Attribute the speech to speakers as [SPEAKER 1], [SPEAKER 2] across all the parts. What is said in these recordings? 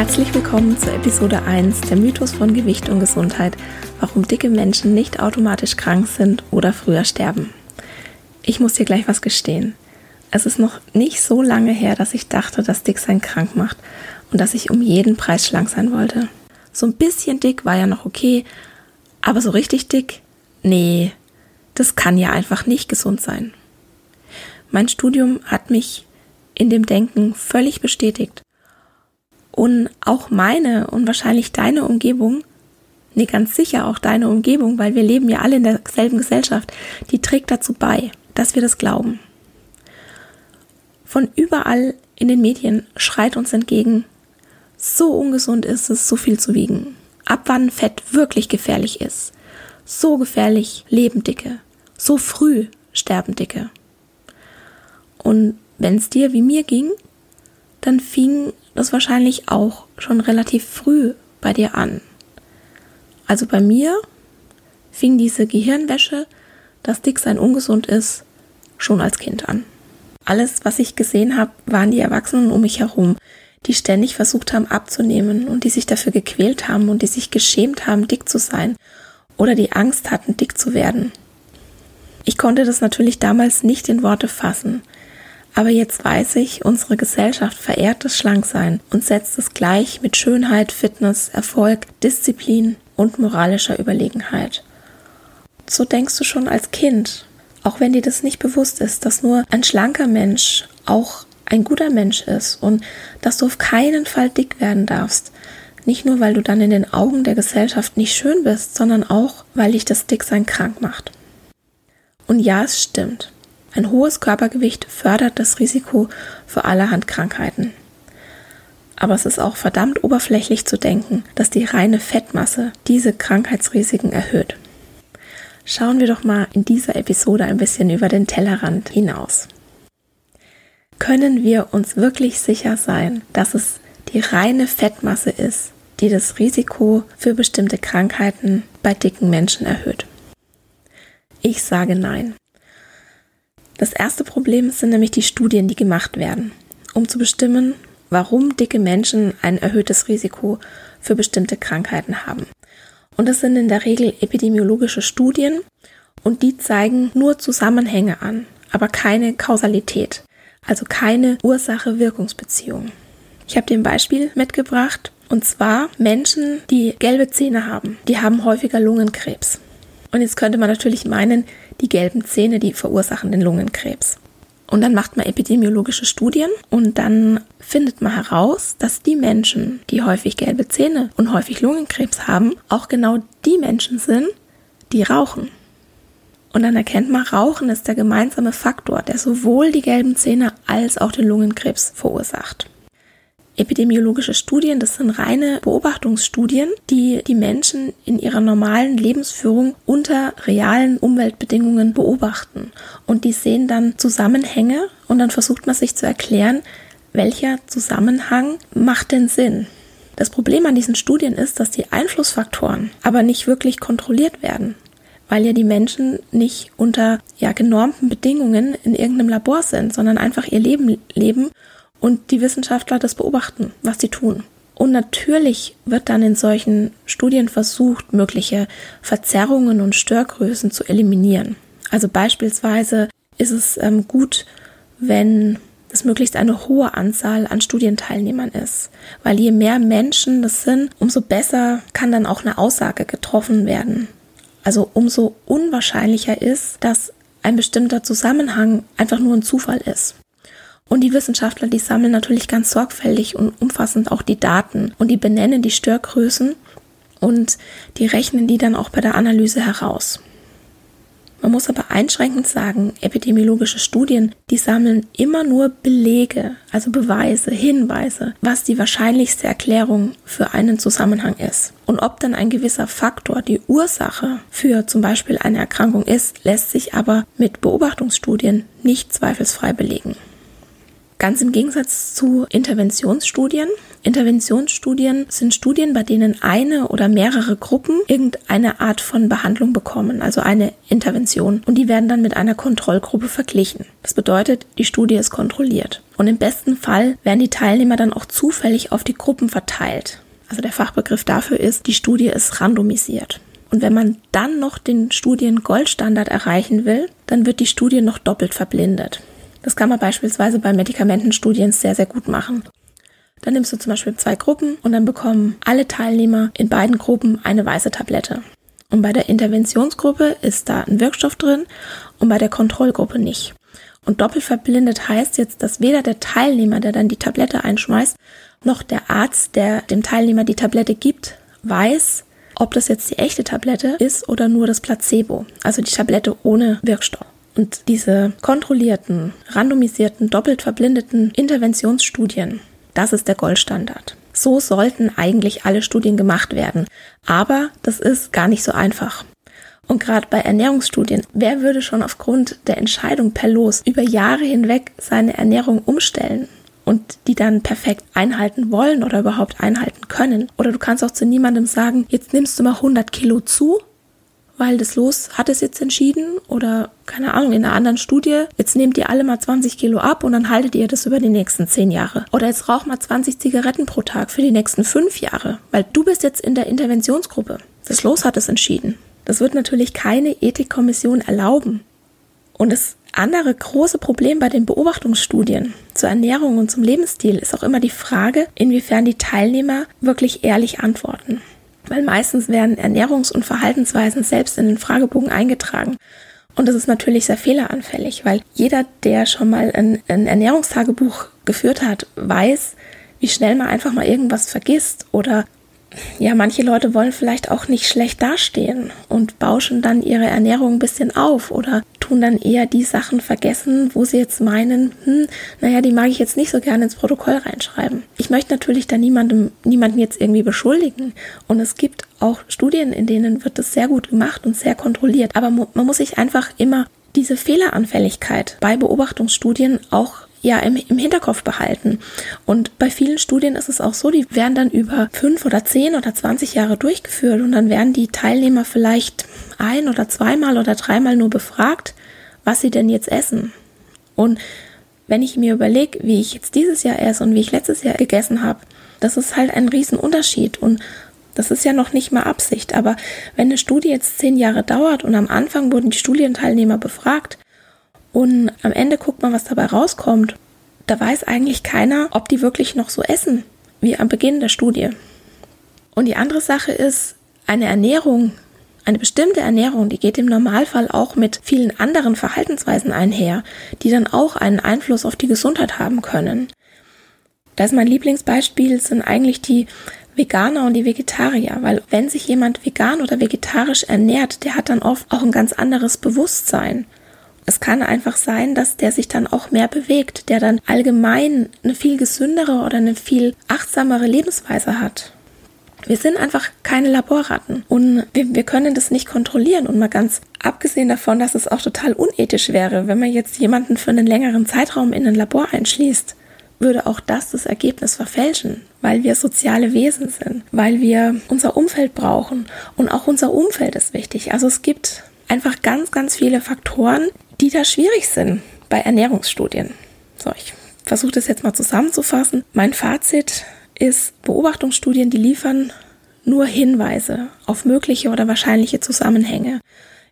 [SPEAKER 1] Herzlich willkommen zur Episode 1 der Mythos von Gewicht und Gesundheit, warum dicke Menschen nicht automatisch krank sind oder früher sterben. Ich muss dir gleich was gestehen. Es ist noch nicht so lange her, dass ich dachte, dass Dicksein krank macht und dass ich um jeden Preis schlank sein wollte. So ein bisschen dick war ja noch okay, aber so richtig dick? Nee, das kann ja einfach nicht gesund sein. Mein Studium hat mich in dem Denken völlig bestätigt und auch meine und wahrscheinlich deine Umgebung, nee, ganz sicher auch deine Umgebung, weil wir leben ja alle in derselben Gesellschaft, die trägt dazu bei, dass wir das glauben. Von überall in den Medien schreit uns entgegen, so ungesund ist es, so viel zu wiegen. Ab wann Fett wirklich gefährlich ist. So gefährlich leben Dicke. So früh sterben Dicke. Und wenn es dir wie mir ging, dann fing das wahrscheinlich auch schon relativ früh bei dir an. Also bei mir fing diese Gehirnwäsche, dass Dicksein ungesund ist, schon als Kind an. Alles, was ich gesehen habe, waren die Erwachsenen um mich herum, die ständig versucht haben abzunehmen und die sich dafür gequält haben und die sich geschämt haben, dick zu sein oder die Angst hatten, dick zu werden. Ich konnte das natürlich damals nicht in Worte fassen, aber jetzt weiß ich, unsere Gesellschaft verehrt das Schlanksein und setzt es gleich mit Schönheit, Fitness, Erfolg, Disziplin und moralischer Überlegenheit. So denkst du schon als Kind, auch wenn dir das nicht bewusst ist, dass nur ein schlanker Mensch auch ein guter Mensch ist und dass du auf keinen Fall dick werden darfst. Nicht nur, weil du dann in den Augen der Gesellschaft nicht schön bist, sondern auch, weil dich das Dicksein krank macht. Und ja, es stimmt. Ein hohes Körpergewicht fördert das Risiko für allerhand Krankheiten. Aber es ist auch verdammt oberflächlich zu denken, dass die reine Fettmasse diese Krankheitsrisiken erhöht. Schauen wir doch mal in dieser Episode ein bisschen über den Tellerrand hinaus. Können wir uns wirklich sicher sein, dass es die reine Fettmasse ist, die das Risiko für bestimmte Krankheiten bei dicken Menschen erhöht? Ich sage nein. Das erste Problem sind nämlich die Studien, die gemacht werden, um zu bestimmen, warum dicke Menschen ein erhöhtes Risiko für bestimmte Krankheiten haben. Und das sind in der Regel epidemiologische Studien und die zeigen nur Zusammenhänge an, aber keine Kausalität, also keine Ursache-Wirkungsbeziehung. Ich habe dir ein Beispiel mitgebracht und zwar Menschen, die gelbe Zähne haben, die haben häufiger Lungenkrebs. Und jetzt könnte man natürlich meinen, die gelben Zähne, die verursachen den Lungenkrebs. Und dann macht man epidemiologische Studien und dann findet man heraus, dass die Menschen, die häufig gelbe Zähne und häufig Lungenkrebs haben, auch genau die Menschen sind, die rauchen. Und dann erkennt man, Rauchen ist der gemeinsame Faktor, der sowohl die gelben Zähne als auch den Lungenkrebs verursacht. Epidemiologische Studien, das sind reine Beobachtungsstudien, die die Menschen in ihrer normalen Lebensführung unter realen Umweltbedingungen beobachten. Und die sehen dann Zusammenhänge und dann versucht man sich zu erklären, welcher Zusammenhang macht denn Sinn. Das Problem an diesen Studien ist, dass die Einflussfaktoren aber nicht wirklich kontrolliert werden, weil ja die Menschen nicht unter ja genormten Bedingungen in irgendeinem Labor sind, sondern einfach ihr Leben leben und die Wissenschaftler das beobachten, was sie tun. Und natürlich wird dann in solchen Studien versucht, mögliche Verzerrungen und Störgrößen zu eliminieren. Also beispielsweise ist es ähm, gut, wenn dass möglichst eine hohe Anzahl an Studienteilnehmern ist. Weil je mehr Menschen das sind, umso besser kann dann auch eine Aussage getroffen werden. Also umso unwahrscheinlicher ist, dass ein bestimmter Zusammenhang einfach nur ein Zufall ist. Und die Wissenschaftler, die sammeln natürlich ganz sorgfältig und umfassend auch die Daten und die benennen die Störgrößen und die rechnen die dann auch bei der Analyse heraus. Man muss aber einschränkend sagen, epidemiologische Studien, die sammeln immer nur Belege, also Beweise, Hinweise, was die wahrscheinlichste Erklärung für einen Zusammenhang ist. Und ob dann ein gewisser Faktor die Ursache für zum Beispiel eine Erkrankung ist, lässt sich aber mit Beobachtungsstudien nicht zweifelsfrei belegen. Ganz im Gegensatz zu Interventionsstudien. Interventionsstudien sind Studien, bei denen eine oder mehrere Gruppen irgendeine Art von Behandlung bekommen, also eine Intervention. Und die werden dann mit einer Kontrollgruppe verglichen. Das bedeutet, die Studie ist kontrolliert. Und im besten Fall werden die Teilnehmer dann auch zufällig auf die Gruppen verteilt. Also der Fachbegriff dafür ist, die Studie ist randomisiert. Und wenn man dann noch den Studien Goldstandard erreichen will, dann wird die Studie noch doppelt verblindet. Das kann man beispielsweise bei Medikamentenstudien sehr, sehr gut machen. Dann nimmst du zum Beispiel zwei Gruppen und dann bekommen alle Teilnehmer in beiden Gruppen eine weiße Tablette. Und bei der Interventionsgruppe ist da ein Wirkstoff drin und bei der Kontrollgruppe nicht. Und doppelt verblindet heißt jetzt, dass weder der Teilnehmer, der dann die Tablette einschmeißt, noch der Arzt, der dem Teilnehmer die Tablette gibt, weiß, ob das jetzt die echte Tablette ist oder nur das Placebo, also die Tablette ohne Wirkstoff. Und diese kontrollierten, randomisierten, doppelt verblindeten Interventionsstudien, das ist der Goldstandard. So sollten eigentlich alle Studien gemacht werden. Aber das ist gar nicht so einfach. Und gerade bei Ernährungsstudien, wer würde schon aufgrund der Entscheidung per Los über Jahre hinweg seine Ernährung umstellen und die dann perfekt einhalten wollen oder überhaupt einhalten können? Oder du kannst auch zu niemandem sagen, jetzt nimmst du mal 100 Kilo zu weil das Los hat es jetzt entschieden oder keine Ahnung, in einer anderen Studie, jetzt nehmt ihr alle mal 20 Kilo ab und dann haltet ihr das über die nächsten 10 Jahre. Oder jetzt raucht mal 20 Zigaretten pro Tag für die nächsten 5 Jahre, weil du bist jetzt in der Interventionsgruppe. Das Los hat es entschieden. Das wird natürlich keine Ethikkommission erlauben. Und das andere große Problem bei den Beobachtungsstudien zur Ernährung und zum Lebensstil ist auch immer die Frage, inwiefern die Teilnehmer wirklich ehrlich antworten weil meistens werden Ernährungs- und Verhaltensweisen selbst in den Fragebogen eingetragen. Und das ist natürlich sehr fehleranfällig, weil jeder, der schon mal ein, ein Ernährungstagebuch geführt hat, weiß, wie schnell man einfach mal irgendwas vergisst oder ja, manche Leute wollen vielleicht auch nicht schlecht dastehen und bauschen dann ihre Ernährung ein bisschen auf oder tun dann eher die Sachen vergessen, wo sie jetzt meinen, hm, naja, die mag ich jetzt nicht so gerne ins Protokoll reinschreiben. Ich möchte natürlich da niemandem, niemanden jetzt irgendwie beschuldigen. Und es gibt auch Studien, in denen wird das sehr gut gemacht und sehr kontrolliert. Aber man muss sich einfach immer diese Fehleranfälligkeit bei Beobachtungsstudien auch ja im, im Hinterkopf behalten. Und bei vielen Studien ist es auch so, die werden dann über fünf oder zehn oder zwanzig Jahre durchgeführt und dann werden die Teilnehmer vielleicht ein oder zweimal oder dreimal nur befragt, was sie denn jetzt essen. Und wenn ich mir überlege, wie ich jetzt dieses Jahr esse und wie ich letztes Jahr gegessen habe, das ist halt ein Riesenunterschied und das ist ja noch nicht mal Absicht. Aber wenn eine Studie jetzt zehn Jahre dauert und am Anfang wurden die Studienteilnehmer befragt und am Ende guckt man, was dabei rauskommt. Da weiß eigentlich keiner, ob die wirklich noch so essen wie am Beginn der Studie. Und die andere Sache ist, eine Ernährung, eine bestimmte Ernährung, die geht im Normalfall auch mit vielen anderen Verhaltensweisen einher, die dann auch einen Einfluss auf die Gesundheit haben können. Da ist mein Lieblingsbeispiel sind eigentlich die Veganer und die Vegetarier, weil wenn sich jemand vegan oder vegetarisch ernährt, der hat dann oft auch ein ganz anderes Bewusstsein es kann einfach sein, dass der sich dann auch mehr bewegt, der dann allgemein eine viel gesündere oder eine viel achtsamere Lebensweise hat. Wir sind einfach keine Laborratten und wir, wir, können das nicht kontrollieren. Und mal ganz abgesehen davon, dass es auch total unethisch wäre, wenn man jetzt jemanden für einen längeren Zeitraum in ein Labor einschließt, würde auch das das Ergebnis verfälschen, weil wir soziale Wesen sind, weil wir unser Umfeld brauchen und auch unser Umfeld ist wichtig. Also es gibt einfach ganz, ganz viele Faktoren, die da schwierig sind bei Ernährungsstudien. So, ich versuche das jetzt mal zusammenzufassen. Mein Fazit ist, Beobachtungsstudien, die liefern nur Hinweise auf mögliche oder wahrscheinliche Zusammenhänge.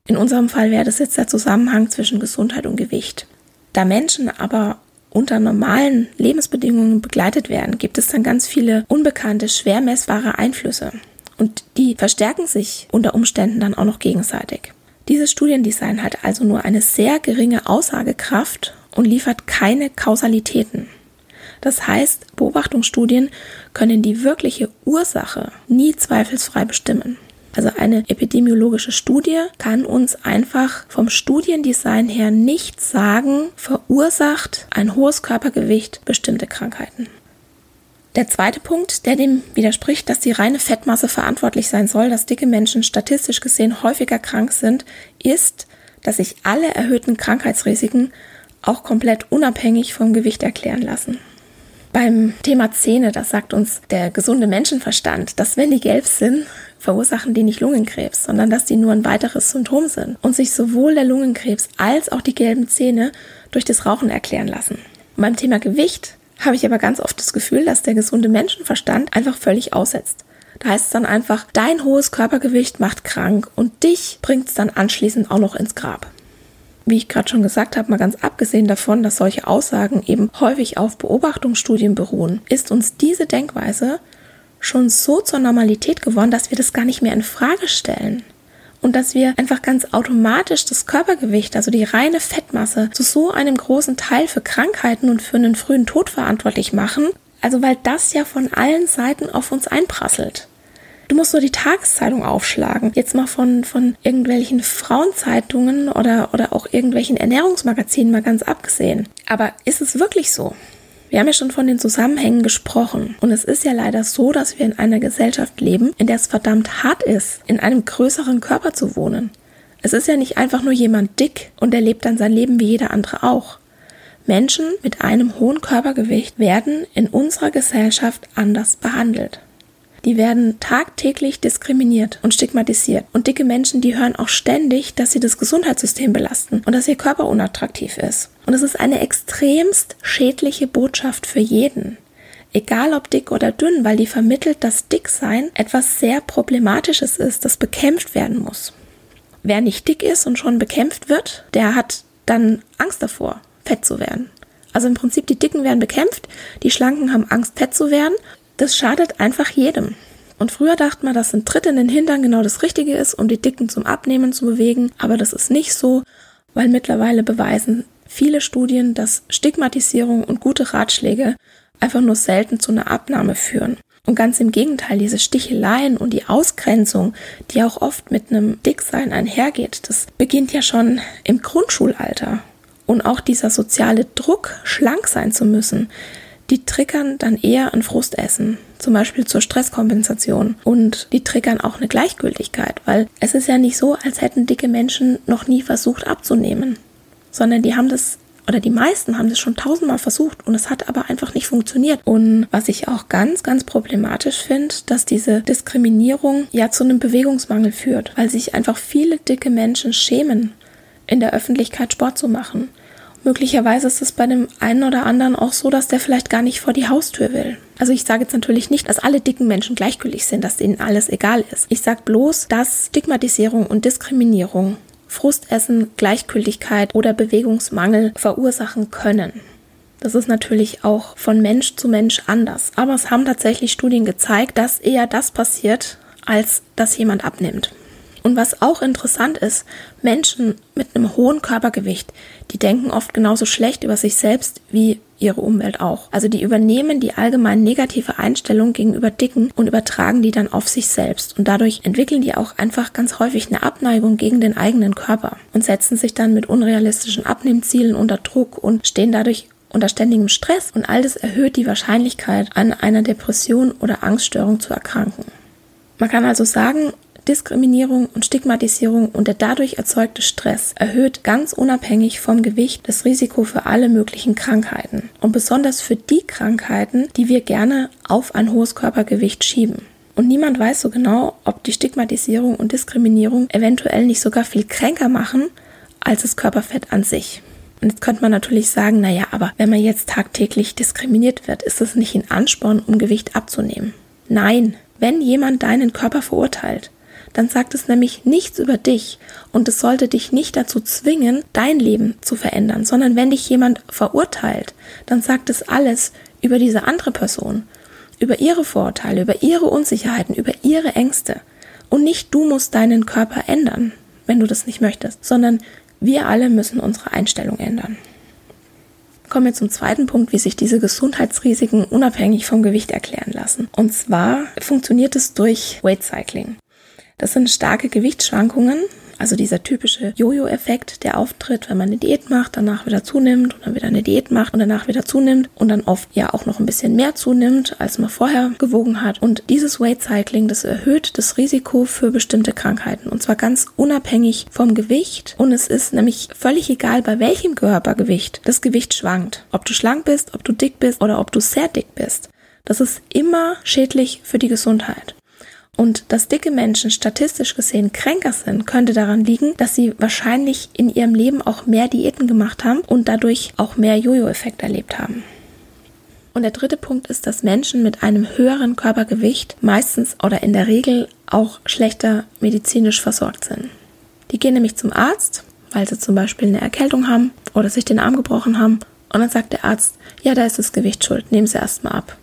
[SPEAKER 1] In unserem Fall wäre das jetzt der Zusammenhang zwischen Gesundheit und Gewicht. Da Menschen aber unter normalen Lebensbedingungen begleitet werden, gibt es dann ganz viele unbekannte, schwer messbare Einflüsse. Und die verstärken sich unter Umständen dann auch noch gegenseitig. Dieses Studiendesign hat also nur eine sehr geringe Aussagekraft und liefert keine Kausalitäten. Das heißt, Beobachtungsstudien können die wirkliche Ursache nie zweifelsfrei bestimmen. Also eine epidemiologische Studie kann uns einfach vom Studiendesign her nicht sagen, verursacht ein hohes Körpergewicht bestimmte Krankheiten. Der zweite Punkt, der dem widerspricht, dass die reine Fettmasse verantwortlich sein soll, dass dicke Menschen statistisch gesehen häufiger krank sind, ist, dass sich alle erhöhten Krankheitsrisiken auch komplett unabhängig vom Gewicht erklären lassen. Beim Thema Zähne, das sagt uns der gesunde Menschenverstand, dass wenn die gelb sind, verursachen die nicht Lungenkrebs, sondern dass die nur ein weiteres Symptom sind und sich sowohl der Lungenkrebs als auch die gelben Zähne durch das Rauchen erklären lassen. Und beim Thema Gewicht habe ich aber ganz oft das Gefühl, dass der gesunde Menschenverstand einfach völlig aussetzt. Da heißt es dann einfach, dein hohes Körpergewicht macht krank und dich bringt es dann anschließend auch noch ins Grab. Wie ich gerade schon gesagt habe, mal ganz abgesehen davon, dass solche Aussagen eben häufig auf Beobachtungsstudien beruhen, ist uns diese Denkweise schon so zur Normalität geworden, dass wir das gar nicht mehr in Frage stellen. Und dass wir einfach ganz automatisch das Körpergewicht, also die reine Fettmasse, zu so einem großen Teil für Krankheiten und für einen frühen Tod verantwortlich machen. Also weil das ja von allen Seiten auf uns einprasselt. Du musst nur die Tageszeitung aufschlagen. Jetzt mal von, von irgendwelchen Frauenzeitungen oder, oder auch irgendwelchen Ernährungsmagazinen mal ganz abgesehen. Aber ist es wirklich so? Wir haben ja schon von den Zusammenhängen gesprochen. Und es ist ja leider so, dass wir in einer Gesellschaft leben, in der es verdammt hart ist, in einem größeren Körper zu wohnen. Es ist ja nicht einfach nur jemand dick und er lebt dann sein Leben wie jeder andere auch. Menschen mit einem hohen Körpergewicht werden in unserer Gesellschaft anders behandelt. Die werden tagtäglich diskriminiert und stigmatisiert. Und dicke Menschen, die hören auch ständig, dass sie das Gesundheitssystem belasten und dass ihr Körper unattraktiv ist. Und es ist eine extremst schädliche Botschaft für jeden. Egal ob dick oder dünn, weil die vermittelt, dass Dicksein etwas sehr Problematisches ist, das bekämpft werden muss. Wer nicht dick ist und schon bekämpft wird, der hat dann Angst davor, fett zu werden. Also im Prinzip, die Dicken werden bekämpft, die Schlanken haben Angst, fett zu werden das schadet einfach jedem. Und früher dachte man, dass ein Tritt in den Hintern genau das Richtige ist, um die Dicken zum Abnehmen zu bewegen. Aber das ist nicht so, weil mittlerweile beweisen viele Studien, dass Stigmatisierung und gute Ratschläge einfach nur selten zu einer Abnahme führen. Und ganz im Gegenteil, diese Sticheleien und die Ausgrenzung, die auch oft mit einem Dicksein einhergeht, das beginnt ja schon im Grundschulalter. Und auch dieser soziale Druck, schlank sein zu müssen, die triggern dann eher ein Frustessen, zum Beispiel zur Stresskompensation. Und die triggern auch eine Gleichgültigkeit, weil es ist ja nicht so, als hätten dicke Menschen noch nie versucht abzunehmen, sondern die haben das oder die meisten haben das schon tausendmal versucht und es hat aber einfach nicht funktioniert. Und was ich auch ganz, ganz problematisch finde, dass diese Diskriminierung ja zu einem Bewegungsmangel führt, weil sich einfach viele dicke Menschen schämen, in der Öffentlichkeit Sport zu machen. Möglicherweise ist es bei dem einen oder anderen auch so, dass der vielleicht gar nicht vor die Haustür will. Also ich sage jetzt natürlich nicht, dass alle dicken Menschen gleichgültig sind, dass ihnen alles egal ist. Ich sage bloß, dass Stigmatisierung und Diskriminierung Frustessen, Gleichgültigkeit oder Bewegungsmangel verursachen können. Das ist natürlich auch von Mensch zu Mensch anders. Aber es haben tatsächlich Studien gezeigt, dass eher das passiert, als dass jemand abnimmt. Und was auch interessant ist, Menschen mit einem hohen Körpergewicht, die denken oft genauso schlecht über sich selbst wie ihre Umwelt auch. Also die übernehmen die allgemein negative Einstellung gegenüber Dicken und übertragen die dann auf sich selbst. Und dadurch entwickeln die auch einfach ganz häufig eine Abneigung gegen den eigenen Körper und setzen sich dann mit unrealistischen Abnehmzielen unter Druck und stehen dadurch unter ständigem Stress und all das erhöht die Wahrscheinlichkeit, an einer Depression oder Angststörung zu erkranken. Man kann also sagen, Diskriminierung und Stigmatisierung und der dadurch erzeugte Stress erhöht ganz unabhängig vom Gewicht das Risiko für alle möglichen Krankheiten und besonders für die Krankheiten, die wir gerne auf ein hohes Körpergewicht schieben. Und niemand weiß so genau, ob die Stigmatisierung und Diskriminierung eventuell nicht sogar viel kränker machen als das Körperfett an sich. Und jetzt könnte man natürlich sagen, naja, aber wenn man jetzt tagtäglich diskriminiert wird, ist das nicht ein Ansporn, um Gewicht abzunehmen. Nein, wenn jemand deinen Körper verurteilt, dann sagt es nämlich nichts über dich und es sollte dich nicht dazu zwingen, dein Leben zu verändern, sondern wenn dich jemand verurteilt, dann sagt es alles über diese andere Person, über ihre Vorurteile, über ihre Unsicherheiten, über ihre Ängste. Und nicht du musst deinen Körper ändern, wenn du das nicht möchtest, sondern wir alle müssen unsere Einstellung ändern. Kommen wir zum zweiten Punkt, wie sich diese Gesundheitsrisiken unabhängig vom Gewicht erklären lassen. Und zwar funktioniert es durch Weight Cycling. Das sind starke Gewichtsschwankungen, also dieser typische Jojo-Effekt, der auftritt, wenn man eine Diät macht, danach wieder zunimmt und dann wieder eine Diät macht und danach wieder zunimmt und dann oft ja auch noch ein bisschen mehr zunimmt, als man vorher gewogen hat. Und dieses Weight Cycling, das erhöht das Risiko für bestimmte Krankheiten und zwar ganz unabhängig vom Gewicht. Und es ist nämlich völlig egal, bei welchem Körpergewicht das Gewicht schwankt. Ob du schlank bist, ob du dick bist oder ob du sehr dick bist. Das ist immer schädlich für die Gesundheit. Und dass dicke Menschen statistisch gesehen kränker sind, könnte daran liegen, dass sie wahrscheinlich in ihrem Leben auch mehr Diäten gemacht haben und dadurch auch mehr Jojo-Effekt erlebt haben. Und der dritte Punkt ist, dass Menschen mit einem höheren Körpergewicht meistens oder in der Regel auch schlechter medizinisch versorgt sind. Die gehen nämlich zum Arzt, weil sie zum Beispiel eine Erkältung haben oder sich den Arm gebrochen haben. Und dann sagt der Arzt, ja, da ist das Gewicht schuld, nehmen Sie erstmal ab.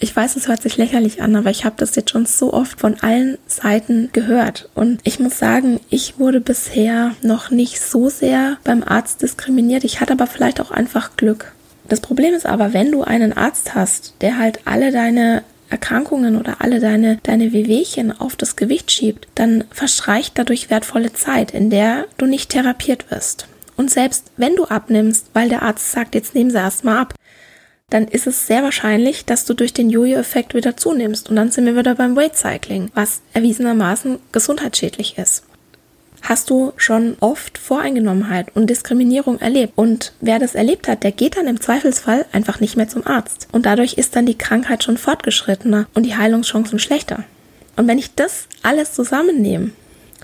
[SPEAKER 1] Ich weiß, es hört sich lächerlich an, aber ich habe das jetzt schon so oft von allen Seiten gehört. Und ich muss sagen, ich wurde bisher noch nicht so sehr beim Arzt diskriminiert. Ich hatte aber vielleicht auch einfach Glück. Das Problem ist aber, wenn du einen Arzt hast, der halt alle deine Erkrankungen oder alle deine, deine Wehwehchen auf das Gewicht schiebt, dann verstreicht dadurch wertvolle Zeit, in der du nicht therapiert wirst. Und selbst wenn du abnimmst, weil der Arzt sagt, jetzt nehmen sie erstmal ab, dann ist es sehr wahrscheinlich, dass du durch den Jojo-Effekt wieder zunimmst. Und dann sind wir wieder beim Weight Cycling, was erwiesenermaßen gesundheitsschädlich ist. Hast du schon oft Voreingenommenheit und Diskriminierung erlebt? Und wer das erlebt hat, der geht dann im Zweifelsfall einfach nicht mehr zum Arzt. Und dadurch ist dann die Krankheit schon fortgeschrittener und die Heilungschancen schlechter. Und wenn ich das alles zusammennehme,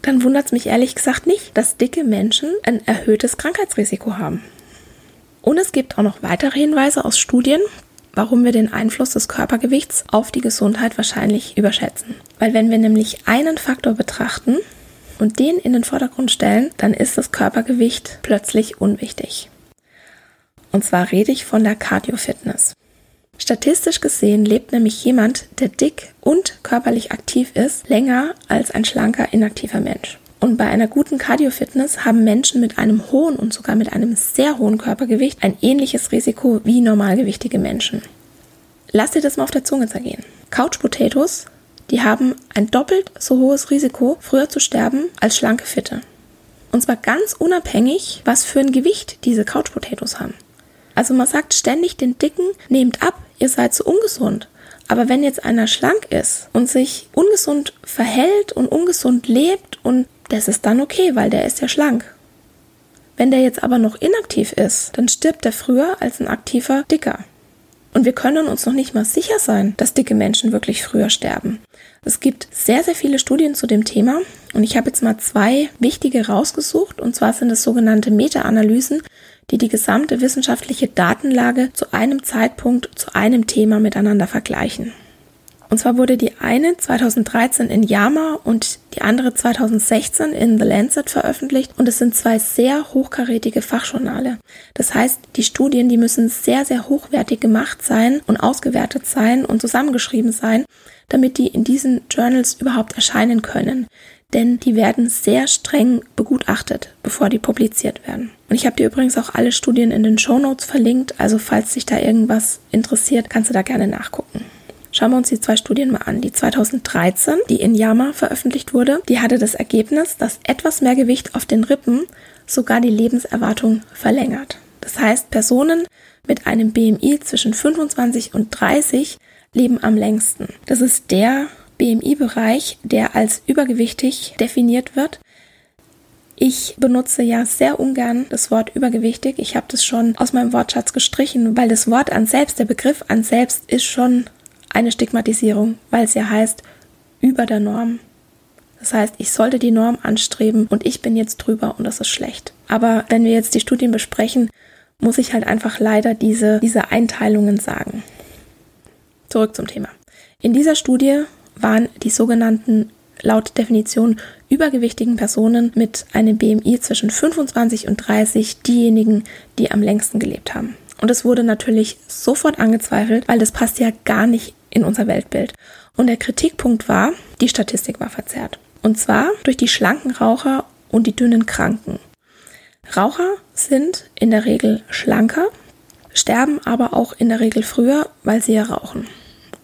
[SPEAKER 1] dann wundert es mich ehrlich gesagt nicht, dass dicke Menschen ein erhöhtes Krankheitsrisiko haben. Und es gibt auch noch weitere Hinweise aus Studien, warum wir den Einfluss des Körpergewichts auf die Gesundheit wahrscheinlich überschätzen. Weil wenn wir nämlich einen Faktor betrachten und den in den Vordergrund stellen, dann ist das Körpergewicht plötzlich unwichtig. Und zwar rede ich von der Cardio-Fitness. Statistisch gesehen lebt nämlich jemand, der dick und körperlich aktiv ist, länger als ein schlanker, inaktiver Mensch. Und bei einer guten Cardio-Fitness haben Menschen mit einem hohen und sogar mit einem sehr hohen Körpergewicht ein ähnliches Risiko wie normalgewichtige Menschen. Lass dir das mal auf der Zunge zergehen. Couch Potatoes, die haben ein doppelt so hohes Risiko, früher zu sterben als schlanke Fitte. Und zwar ganz unabhängig, was für ein Gewicht diese Couch Potatoes haben. Also man sagt ständig den Dicken, nehmt ab, ihr seid so ungesund. Aber wenn jetzt einer schlank ist und sich ungesund verhält und ungesund lebt und das ist dann okay, weil der ist ja schlank. Wenn der jetzt aber noch inaktiv ist, dann stirbt er früher als ein aktiver Dicker. Und wir können uns noch nicht mal sicher sein, dass dicke Menschen wirklich früher sterben. Es gibt sehr, sehr viele Studien zu dem Thema und ich habe jetzt mal zwei wichtige rausgesucht und zwar sind es sogenannte Meta-Analysen, die die gesamte wissenschaftliche Datenlage zu einem Zeitpunkt zu einem Thema miteinander vergleichen. Und zwar wurde die eine 2013 in JAMA und die andere 2016 in The Lancet veröffentlicht und es sind zwei sehr hochkarätige Fachjournale. Das heißt, die Studien, die müssen sehr, sehr hochwertig gemacht sein und ausgewertet sein und zusammengeschrieben sein, damit die in diesen Journals überhaupt erscheinen können. Denn die werden sehr streng begutachtet, bevor die publiziert werden. Und ich habe dir übrigens auch alle Studien in den Show Notes verlinkt, also falls dich da irgendwas interessiert, kannst du da gerne nachgucken. Schauen wir uns die zwei Studien mal an. Die 2013, die in JAMA veröffentlicht wurde, die hatte das Ergebnis, dass etwas mehr Gewicht auf den Rippen sogar die Lebenserwartung verlängert. Das heißt, Personen mit einem BMI zwischen 25 und 30 leben am längsten. Das ist der BMI-Bereich, der als übergewichtig definiert wird. Ich benutze ja sehr ungern das Wort übergewichtig. Ich habe das schon aus meinem Wortschatz gestrichen, weil das Wort an selbst, der Begriff an selbst ist schon eine Stigmatisierung, weil es ja heißt, über der Norm. Das heißt, ich sollte die Norm anstreben und ich bin jetzt drüber und das ist schlecht. Aber wenn wir jetzt die Studien besprechen, muss ich halt einfach leider diese, diese Einteilungen sagen. Zurück zum Thema. In dieser Studie waren die sogenannten laut Definition übergewichtigen Personen mit einem BMI zwischen 25 und 30 diejenigen, die am längsten gelebt haben. Und es wurde natürlich sofort angezweifelt, weil das passt ja gar nicht in unser Weltbild. Und der Kritikpunkt war, die Statistik war verzerrt. Und zwar durch die schlanken Raucher und die dünnen Kranken. Raucher sind in der Regel schlanker, sterben aber auch in der Regel früher, weil sie ja rauchen.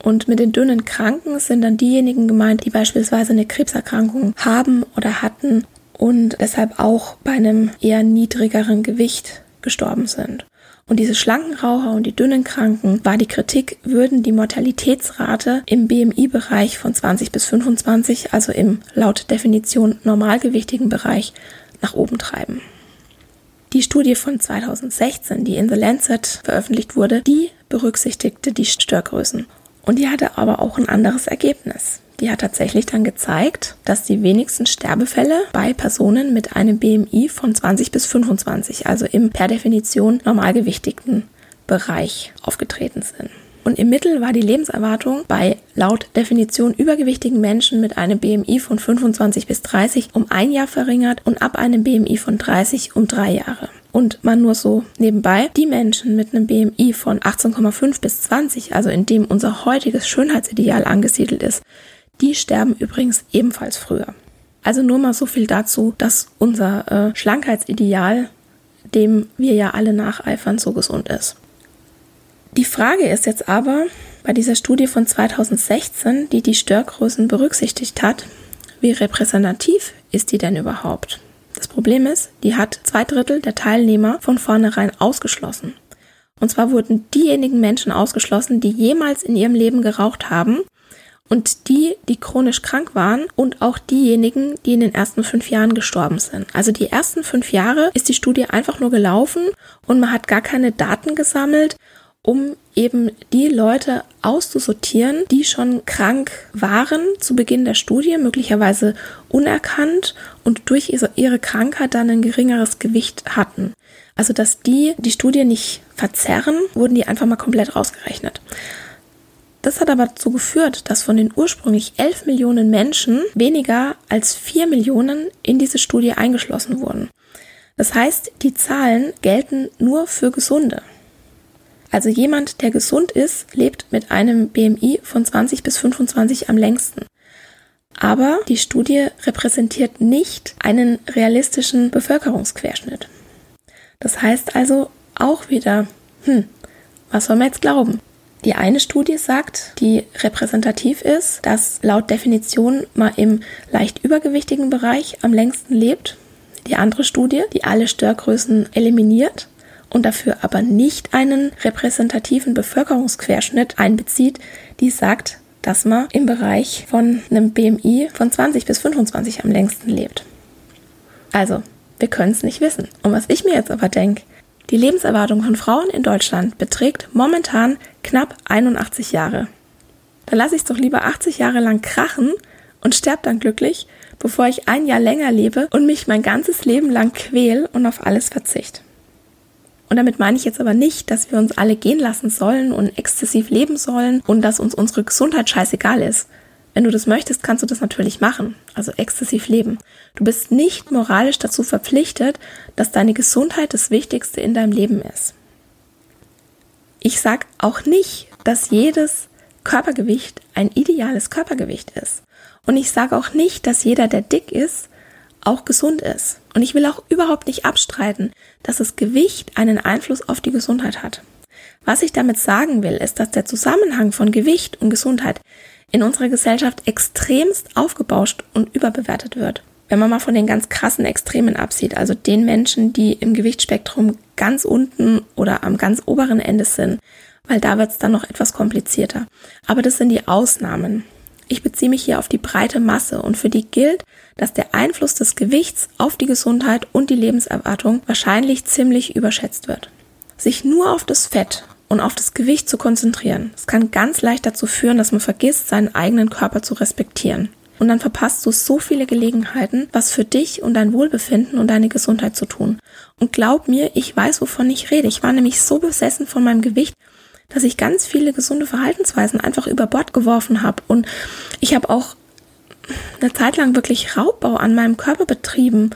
[SPEAKER 1] Und mit den dünnen Kranken sind dann diejenigen gemeint, die beispielsweise eine Krebserkrankung haben oder hatten und deshalb auch bei einem eher niedrigeren Gewicht gestorben sind. Und diese schlanken Raucher und die dünnen Kranken war die Kritik, würden die Mortalitätsrate im BMI-Bereich von 20 bis 25, also im laut Definition normalgewichtigen Bereich, nach oben treiben. Die Studie von 2016, die in The Lancet veröffentlicht wurde, die berücksichtigte die Störgrößen. Und die hatte aber auch ein anderes Ergebnis. Die hat tatsächlich dann gezeigt, dass die wenigsten Sterbefälle bei Personen mit einem BMI von 20 bis 25, also im per Definition normalgewichtigten Bereich aufgetreten sind. Und im Mittel war die Lebenserwartung bei laut Definition übergewichtigen Menschen mit einem BMI von 25 bis 30 um ein Jahr verringert und ab einem BMI von 30 um drei Jahre. Und man nur so nebenbei, die Menschen mit einem BMI von 18,5 bis 20, also in dem unser heutiges Schönheitsideal angesiedelt ist, die sterben übrigens ebenfalls früher. Also nur mal so viel dazu, dass unser äh, Schlankheitsideal, dem wir ja alle nacheifern, so gesund ist. Die Frage ist jetzt aber bei dieser Studie von 2016, die die Störgrößen berücksichtigt hat, wie repräsentativ ist die denn überhaupt? Das Problem ist, die hat zwei Drittel der Teilnehmer von vornherein ausgeschlossen. Und zwar wurden diejenigen Menschen ausgeschlossen, die jemals in ihrem Leben geraucht haben und die, die chronisch krank waren und auch diejenigen, die in den ersten fünf Jahren gestorben sind. Also die ersten fünf Jahre ist die Studie einfach nur gelaufen und man hat gar keine Daten gesammelt um eben die Leute auszusortieren, die schon krank waren zu Beginn der Studie, möglicherweise unerkannt und durch ihre Krankheit dann ein geringeres Gewicht hatten. Also dass die die Studie nicht verzerren, wurden die einfach mal komplett rausgerechnet. Das hat aber dazu geführt, dass von den ursprünglich 11 Millionen Menschen weniger als 4 Millionen in diese Studie eingeschlossen wurden. Das heißt, die Zahlen gelten nur für Gesunde. Also jemand, der gesund ist, lebt mit einem BMI von 20 bis 25 am längsten. Aber die Studie repräsentiert nicht einen realistischen Bevölkerungsquerschnitt. Das heißt also auch wieder, hm, was soll man jetzt glauben? Die eine Studie sagt, die repräsentativ ist, dass laut Definition man im leicht übergewichtigen Bereich am längsten lebt. Die andere Studie, die alle Störgrößen eliminiert, und dafür aber nicht einen repräsentativen Bevölkerungsquerschnitt einbezieht, die sagt, dass man im Bereich von einem BMI von 20 bis 25 am längsten lebt. Also, wir können es nicht wissen. Und was ich mir jetzt aber denke, die Lebenserwartung von Frauen in Deutschland beträgt momentan knapp 81 Jahre. Dann lasse ich es doch lieber 80 Jahre lang krachen und sterbe dann glücklich, bevor ich ein Jahr länger lebe und mich mein ganzes Leben lang quäl und auf alles verzichte. Und damit meine ich jetzt aber nicht, dass wir uns alle gehen lassen sollen und exzessiv leben sollen und dass uns unsere Gesundheit scheißegal ist. Wenn du das möchtest, kannst du das natürlich machen, also exzessiv leben. Du bist nicht moralisch dazu verpflichtet, dass deine Gesundheit das Wichtigste in deinem Leben ist. Ich sag auch nicht, dass jedes Körpergewicht ein ideales Körpergewicht ist. Und ich sage auch nicht, dass jeder, der dick ist, auch gesund ist. Und ich will auch überhaupt nicht abstreiten, dass das Gewicht einen Einfluss auf die Gesundheit hat. Was ich damit sagen will, ist, dass der Zusammenhang von Gewicht und Gesundheit in unserer Gesellschaft extremst aufgebauscht und überbewertet wird. Wenn man mal von den ganz krassen Extremen absieht, also den Menschen, die im Gewichtsspektrum ganz unten oder am ganz oberen Ende sind, weil da wird es dann noch etwas komplizierter. Aber das sind die Ausnahmen. Ich beziehe mich hier auf die breite Masse und für die gilt, dass der Einfluss des Gewichts auf die Gesundheit und die Lebenserwartung wahrscheinlich ziemlich überschätzt wird. Sich nur auf das Fett und auf das Gewicht zu konzentrieren, das kann ganz leicht dazu führen, dass man vergisst, seinen eigenen Körper zu respektieren. Und dann verpasst du so viele Gelegenheiten, was für dich und dein Wohlbefinden und deine Gesundheit zu tun. Und glaub mir, ich weiß, wovon ich rede. Ich war nämlich so besessen von meinem Gewicht, dass ich ganz viele gesunde Verhaltensweisen einfach über Bord geworfen habe. Und ich habe auch eine Zeit lang wirklich Raubbau an meinem Körper betrieben,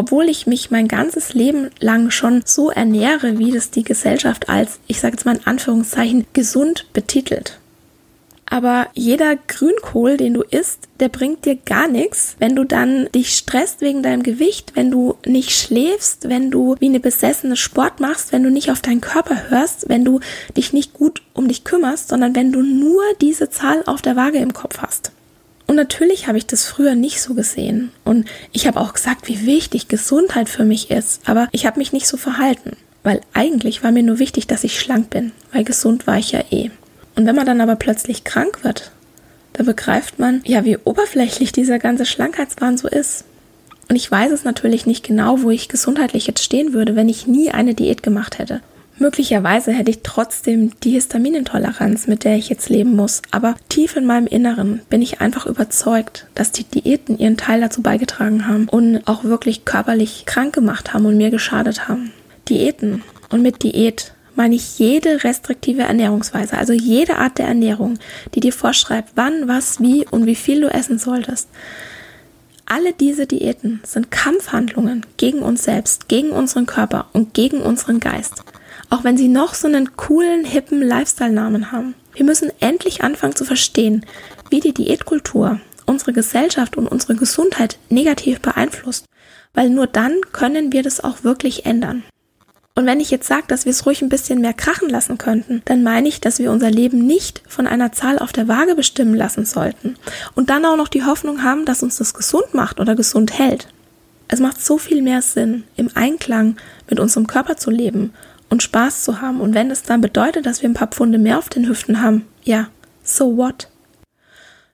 [SPEAKER 1] obwohl ich mich mein ganzes Leben lang schon so ernähre, wie das die Gesellschaft als, ich sage jetzt mal in Anführungszeichen, gesund betitelt. Aber jeder Grünkohl, den du isst, der bringt dir gar nichts, wenn du dann dich stresst wegen deinem Gewicht, wenn du nicht schläfst, wenn du wie eine besessene Sport machst, wenn du nicht auf deinen Körper hörst, wenn du dich nicht gut um dich kümmerst, sondern wenn du nur diese Zahl auf der Waage im Kopf hast. Und natürlich habe ich das früher nicht so gesehen. Und ich habe auch gesagt, wie wichtig Gesundheit für mich ist. Aber ich habe mich nicht so verhalten. Weil eigentlich war mir nur wichtig, dass ich schlank bin. Weil gesund war ich ja eh. Und wenn man dann aber plötzlich krank wird, da begreift man, ja, wie oberflächlich dieser ganze Schlankheitswahn so ist. Und ich weiß es natürlich nicht genau, wo ich gesundheitlich jetzt stehen würde, wenn ich nie eine Diät gemacht hätte. Möglicherweise hätte ich trotzdem die Histaminintoleranz, mit der ich jetzt leben muss. Aber tief in meinem Inneren bin ich einfach überzeugt, dass die Diäten ihren Teil dazu beigetragen haben und auch wirklich körperlich krank gemacht haben und mir geschadet haben. Diäten. Und mit Diät meine ich jede restriktive Ernährungsweise, also jede Art der Ernährung, die dir vorschreibt, wann, was, wie und wie viel du essen solltest. Alle diese Diäten sind Kampfhandlungen gegen uns selbst, gegen unseren Körper und gegen unseren Geist. Auch wenn sie noch so einen coolen, hippen Lifestyle-Namen haben. Wir müssen endlich anfangen zu verstehen, wie die Diätkultur unsere Gesellschaft und unsere Gesundheit negativ beeinflusst, weil nur dann können wir das auch wirklich ändern. Und wenn ich jetzt sage, dass wir es ruhig ein bisschen mehr krachen lassen könnten, dann meine ich, dass wir unser Leben nicht von einer Zahl auf der Waage bestimmen lassen sollten und dann auch noch die Hoffnung haben, dass uns das gesund macht oder gesund hält. Es macht so viel mehr Sinn, im Einklang mit unserem Körper zu leben und Spaß zu haben. Und wenn es dann bedeutet, dass wir ein paar Pfunde mehr auf den Hüften haben, ja, so what?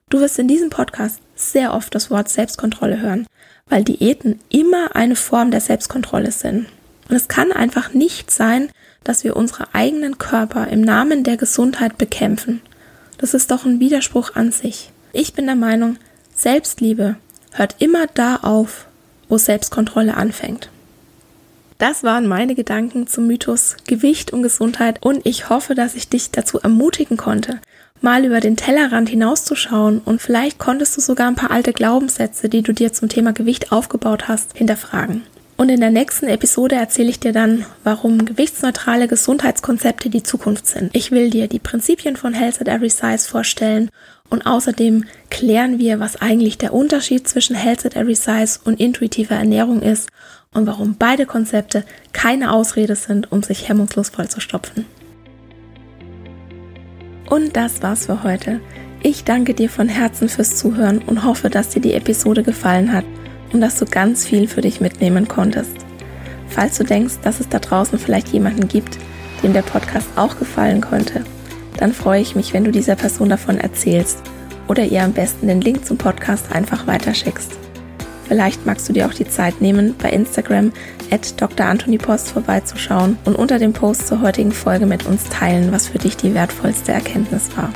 [SPEAKER 1] Du wirst in diesem Podcast sehr oft das Wort Selbstkontrolle hören, weil Diäten immer eine Form der Selbstkontrolle sind. Und es kann einfach nicht sein, dass wir unsere eigenen Körper im Namen der Gesundheit bekämpfen. Das ist doch ein Widerspruch an sich. Ich bin der Meinung, Selbstliebe hört immer da auf, wo Selbstkontrolle anfängt. Das waren meine Gedanken zum Mythos Gewicht und Gesundheit und ich hoffe, dass ich dich dazu ermutigen konnte, mal über den Tellerrand hinauszuschauen und vielleicht konntest du sogar ein paar alte Glaubenssätze, die du dir zum Thema Gewicht aufgebaut hast, hinterfragen. Und in der nächsten Episode erzähle ich dir dann, warum gewichtsneutrale Gesundheitskonzepte die Zukunft sind. Ich will dir die Prinzipien von Health at Every Size vorstellen und außerdem klären wir, was eigentlich der Unterschied zwischen Health at Every Size und intuitiver Ernährung ist und warum beide Konzepte keine Ausrede sind, um sich hemmungslos vollzustopfen. Und das war's für heute. Ich danke dir von Herzen fürs Zuhören und hoffe, dass dir die Episode gefallen hat und dass du ganz viel für dich mitnehmen konntest. Falls du denkst, dass es da draußen vielleicht jemanden gibt, dem der Podcast auch gefallen könnte, dann freue ich mich, wenn du dieser Person davon erzählst oder ihr am besten den Link zum Podcast einfach weiterschickst. Vielleicht magst du dir auch die Zeit nehmen, bei Instagram at Dr. Anthony Post vorbeizuschauen und unter dem Post zur heutigen Folge mit uns teilen, was für dich die wertvollste Erkenntnis war.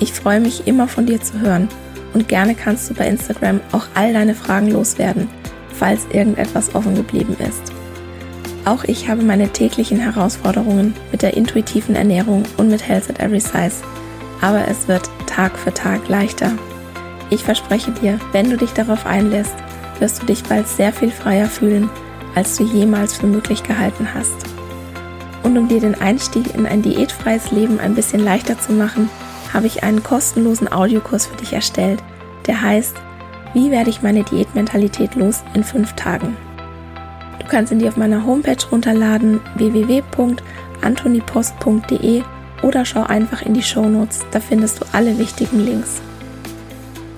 [SPEAKER 1] Ich freue mich immer von dir zu hören und gerne kannst du bei Instagram auch all deine Fragen loswerden, falls irgendetwas offen geblieben ist. Auch ich habe meine täglichen Herausforderungen mit der intuitiven Ernährung und mit Health at Every Size, aber es wird Tag für Tag leichter ich verspreche dir, wenn du dich darauf einlässt, wirst du dich bald sehr viel freier fühlen, als du jemals für möglich gehalten hast. Und um dir den Einstieg in ein diätfreies Leben ein bisschen leichter zu machen, habe ich einen kostenlosen Audiokurs für dich erstellt, der heißt Wie werde ich meine Diätmentalität los in fünf Tagen? Du kannst ihn dir auf meiner Homepage runterladen www.antonipost.de oder schau einfach in die Shownotes, da findest du alle wichtigen Links.